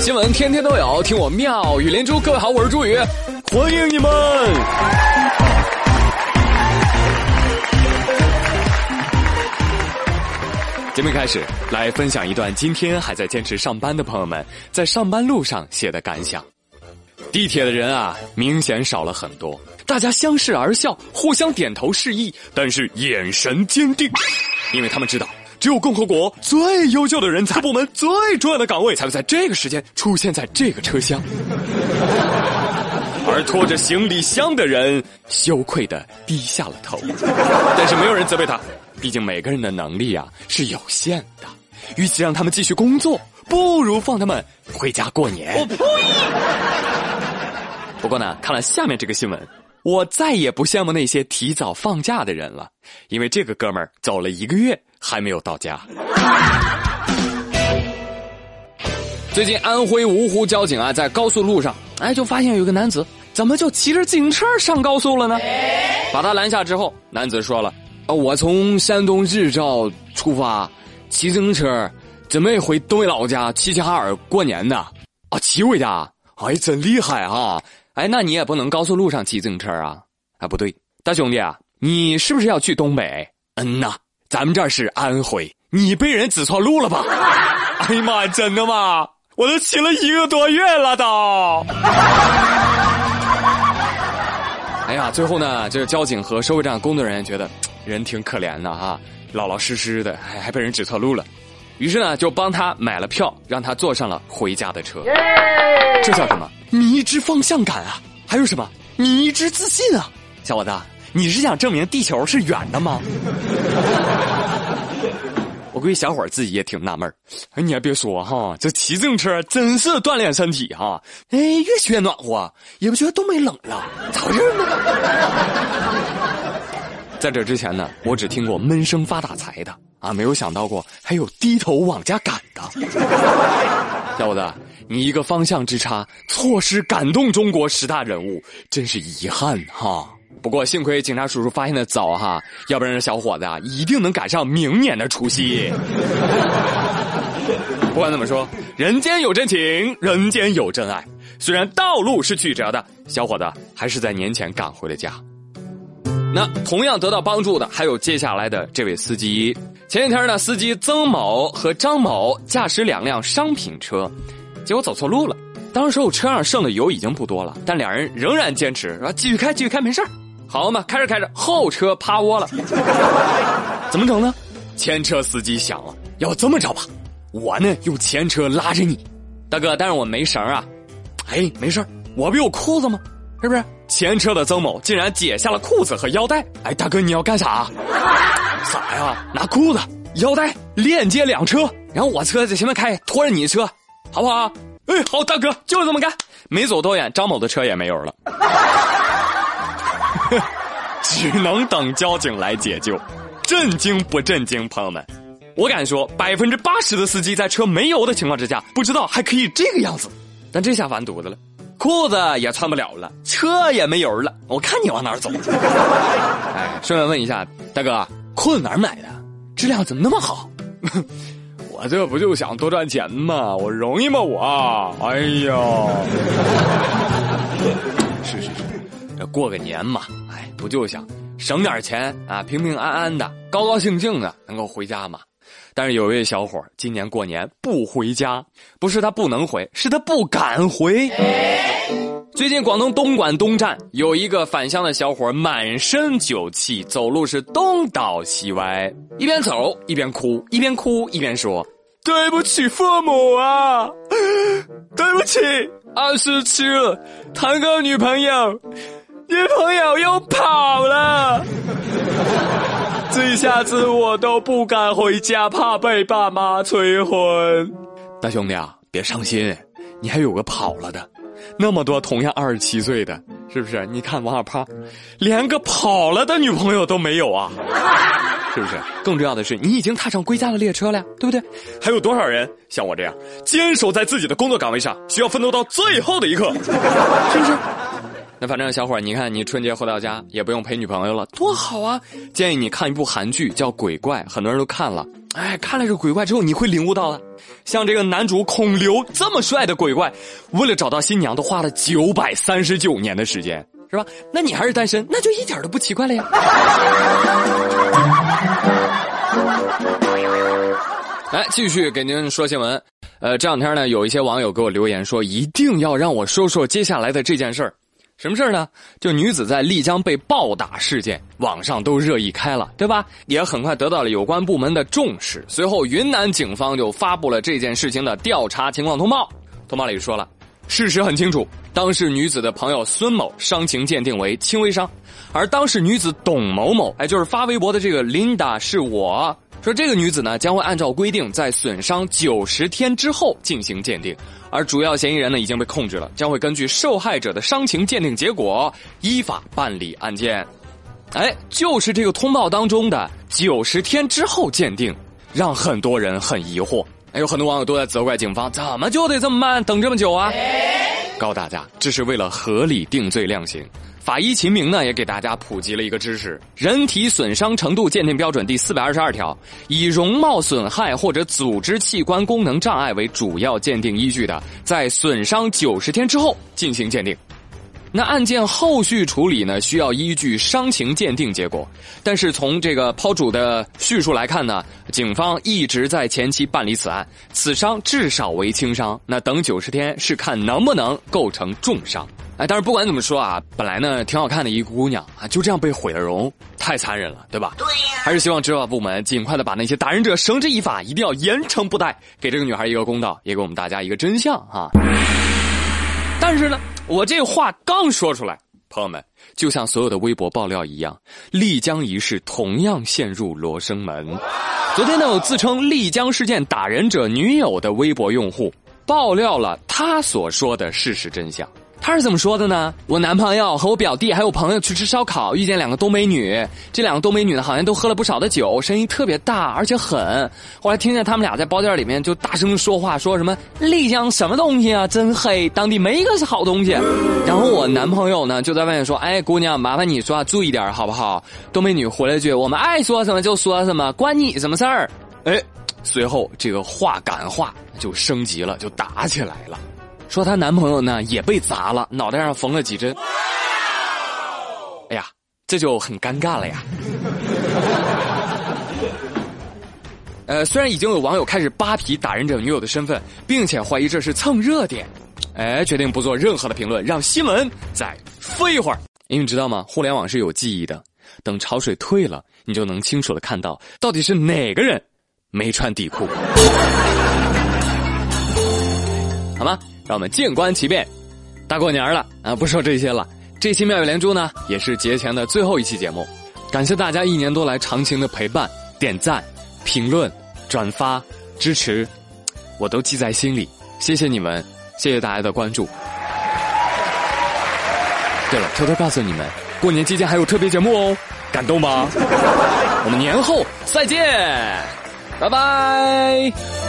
新闻天天都有，听我妙语连珠。各位好，我是朱宇，欢迎你们。节目开始，来分享一段今天还在坚持上班的朋友们在上班路上写的感想。地铁的人啊，明显少了很多，大家相视而笑，互相点头示意，但是眼神坚定，因为他们知道。只有共和国最优秀的人才、部门最重要的岗位，才会在这个时间出现在这个车厢。而拖着行李箱的人羞愧的低下了头，但是没有人责备他，毕竟每个人的能力啊是有限的。与其让他们继续工作，不如放他们回家过年。我呸！不过呢，看了下面这个新闻，我再也不羡慕那些提早放假的人了，因为这个哥们儿走了一个月。还没有到家。最近安徽芜湖交警啊，在高速路上，哎，就发现有个男子怎么就骑着自行车上高速了呢？把他拦下之后，男子说了：“啊，我从山东日照出发，骑自行车准备回东北老家齐齐哈尔过年呢。啊，骑回家，哎，真厉害啊！哎，那你也不能高速路上骑自行车啊？啊，不对，大兄弟啊，你是不是要去东北？嗯呐。”咱们这儿是安徽，你被人指错路了吧？哎呀妈，真的吗？我都骑了一个多月了都。哎呀，最后呢，这个交警和收费站工作人员觉得人挺可怜的哈，老老实实的，还还被人指错路了，于是呢就帮他买了票，让他坐上了回家的车。这叫什么？迷之方向感啊！还有什么？迷之自信啊！小伙子。你是想证明地球是圆的吗？我估计小伙自己也挺纳闷哎，你还别说哈，这骑自行车真是锻炼身体哈。哎，越骑越暖和，也不觉得东北冷了，咋回事呢？在这之前呢，我只听过闷声发大财的啊，没有想到过还有低头往家赶的。小伙子，你一个方向之差，错失感动中国十大人物，真是遗憾哈。不过幸亏警察叔叔发现的早哈，要不然这小伙子啊一定能赶上明年的除夕。不管怎么说，人间有真情，人间有真爱。虽然道路是曲折的，小伙子还是在年前赶回了家。那同样得到帮助的还有接下来的这位司机。前几天呢，司机曾某和张某驾驶两辆商品车，结果走错路了。当时我车上剩的油已经不多了，但两人仍然坚持说继续开，继续开，没事。好嘛，开着开着，后车趴窝了，怎么整呢？前车司机想了，要这么着吧，我呢用前车拉着你，大哥，但是我没绳啊。哎，没事我不有裤子吗？是不是？前车的曾某竟然解下了裤子和腰带。哎，大哥，你要干啥？啥呀？拿裤子、腰带链接两车，然后我车在前面开，拖着你车，好不好？哎，好，大哥，就这么干。没走多远，张某的车也没有了。只能等交警来解救，震惊不震惊，朋友们？我敢说，百分之八十的司机在车没油的情况之下，不知道还可以这个样子。但这下完犊子了，裤子也穿不了了，车也没油了，我看你往哪儿走？哎，顺便问一下，大哥，裤子哪儿买的？质量怎么那么好？我这不就想多赚钱吗？我容易吗？我，哎呀，是是是。这过个年嘛，哎，不就想省点钱啊，平平安安的，高高兴兴的，能够回家嘛？但是有一位小伙今年过年不回家，不是他不能回，是他不敢回。最近广东东莞东站有一个返乡的小伙，满身酒气，走路是东倒西歪，一边走一边哭，一边哭一边说：“对不起父母啊，对不起，二十七了，谈个女朋友。”女朋友又跑了，这下子我都不敢回家，怕被爸妈催婚。大兄弟啊，别伤心，你还有个跑了的，那么多同样二十七岁的，是不是？你看王小胖，连个跑了的女朋友都没有啊，是不是？更重要的是，你已经踏上归家的列车了，对不对？还有多少人像我这样坚守在自己的工作岗位上，需要奋斗到最后的一刻，是不是？那反正小伙儿，你看你春节回到家也不用陪女朋友了，多好啊！建议你看一部韩剧叫《鬼怪》，很多人都看了。哎，看了这个鬼怪之后，你会领悟到了。像这个男主孔刘这么帅的鬼怪，为了找到新娘，都花了九百三十九年的时间，是吧？那你还是单身，那就一点都不奇怪了呀。来，继续给您说新闻。呃，这两天呢，有一些网友给我留言说，一定要让我说说接下来的这件事儿。什么事呢？就女子在丽江被暴打事件，网上都热议开了，对吧？也很快得到了有关部门的重视。随后，云南警方就发布了这件事情的调查情况通报。通报里说了，事实很清楚，当事女子的朋友孙某伤情鉴定为轻微伤，而当事女子董某某，哎，就是发微博的这个琳达是我。说这个女子呢将会按照规定在损伤九十天之后进行鉴定，而主要嫌疑人呢已经被控制了，将会根据受害者的伤情鉴定结果依法办理案件。哎，就是这个通报当中的九十天之后鉴定，让很多人很疑惑。哎，有很多网友都在责怪警方，怎么就得这么慢，等这么久啊？告诉大家，这是为了合理定罪量刑。法医秦明呢，也给大家普及了一个知识：人体损伤程度鉴定标准第四百二十二条，以容貌损害或者组织器官功能障碍为主要鉴定依据的，在损伤九十天之后进行鉴定。那案件后续处理呢，需要依据伤情鉴定结果。但是从这个抛主的叙述来看呢，警方一直在前期办理此案，此伤至少为轻伤。那等九十天是看能不能构成重伤。哎，但是不管怎么说啊，本来呢挺好看的一个姑娘啊，就这样被毁了容，太残忍了，对吧？对呀。还是希望执法部门尽快的把那些打人者绳之以法，一定要严惩不贷，给这个女孩一个公道，也给我们大家一个真相哈。但是呢。我这话刚说出来，朋友们，就像所有的微博爆料一样，丽江一事同样陷入罗生门。昨天呢，有自称丽江事件打人者女友的微博用户爆料了他所说的事实真相。他是怎么说的呢？我男朋友和我表弟还有朋友去吃烧烤，遇见两个东北女。这两个东北女呢，好像都喝了不少的酒，声音特别大，而且狠。后来听见他们俩在包间里面就大声说话，说什么丽江什么东西啊，真黑，当地没一个是好东西。然后我男朋友呢就在外面说：“哎，姑娘，麻烦你说话注意点好不好？”东北女回了一句：“我们爱说什么就说什么，关你什么事儿？”哎，随后这个话赶话就升级了，就打起来了。说她男朋友呢也被砸了，脑袋上缝了几针。哎呀，这就很尴尬了呀。呃，虽然已经有网友开始扒皮打人者女友的身份，并且怀疑这是蹭热点，哎，决定不做任何的评论，让新闻再飞一会儿。因为你知道吗？互联网是有记忆的，等潮水退了，你就能清楚的看到到底是哪个人没穿底裤。好吗？让我们静观其变。大过年了啊，不说这些了。这期妙语连珠呢，也是节前的最后一期节目。感谢大家一年多来长情的陪伴、点赞、评论、转发、支持，我都记在心里。谢谢你们，谢谢大家的关注。对了，偷偷告诉你们，过年期间还有特别节目哦，感动吗？我们年后再见，拜拜。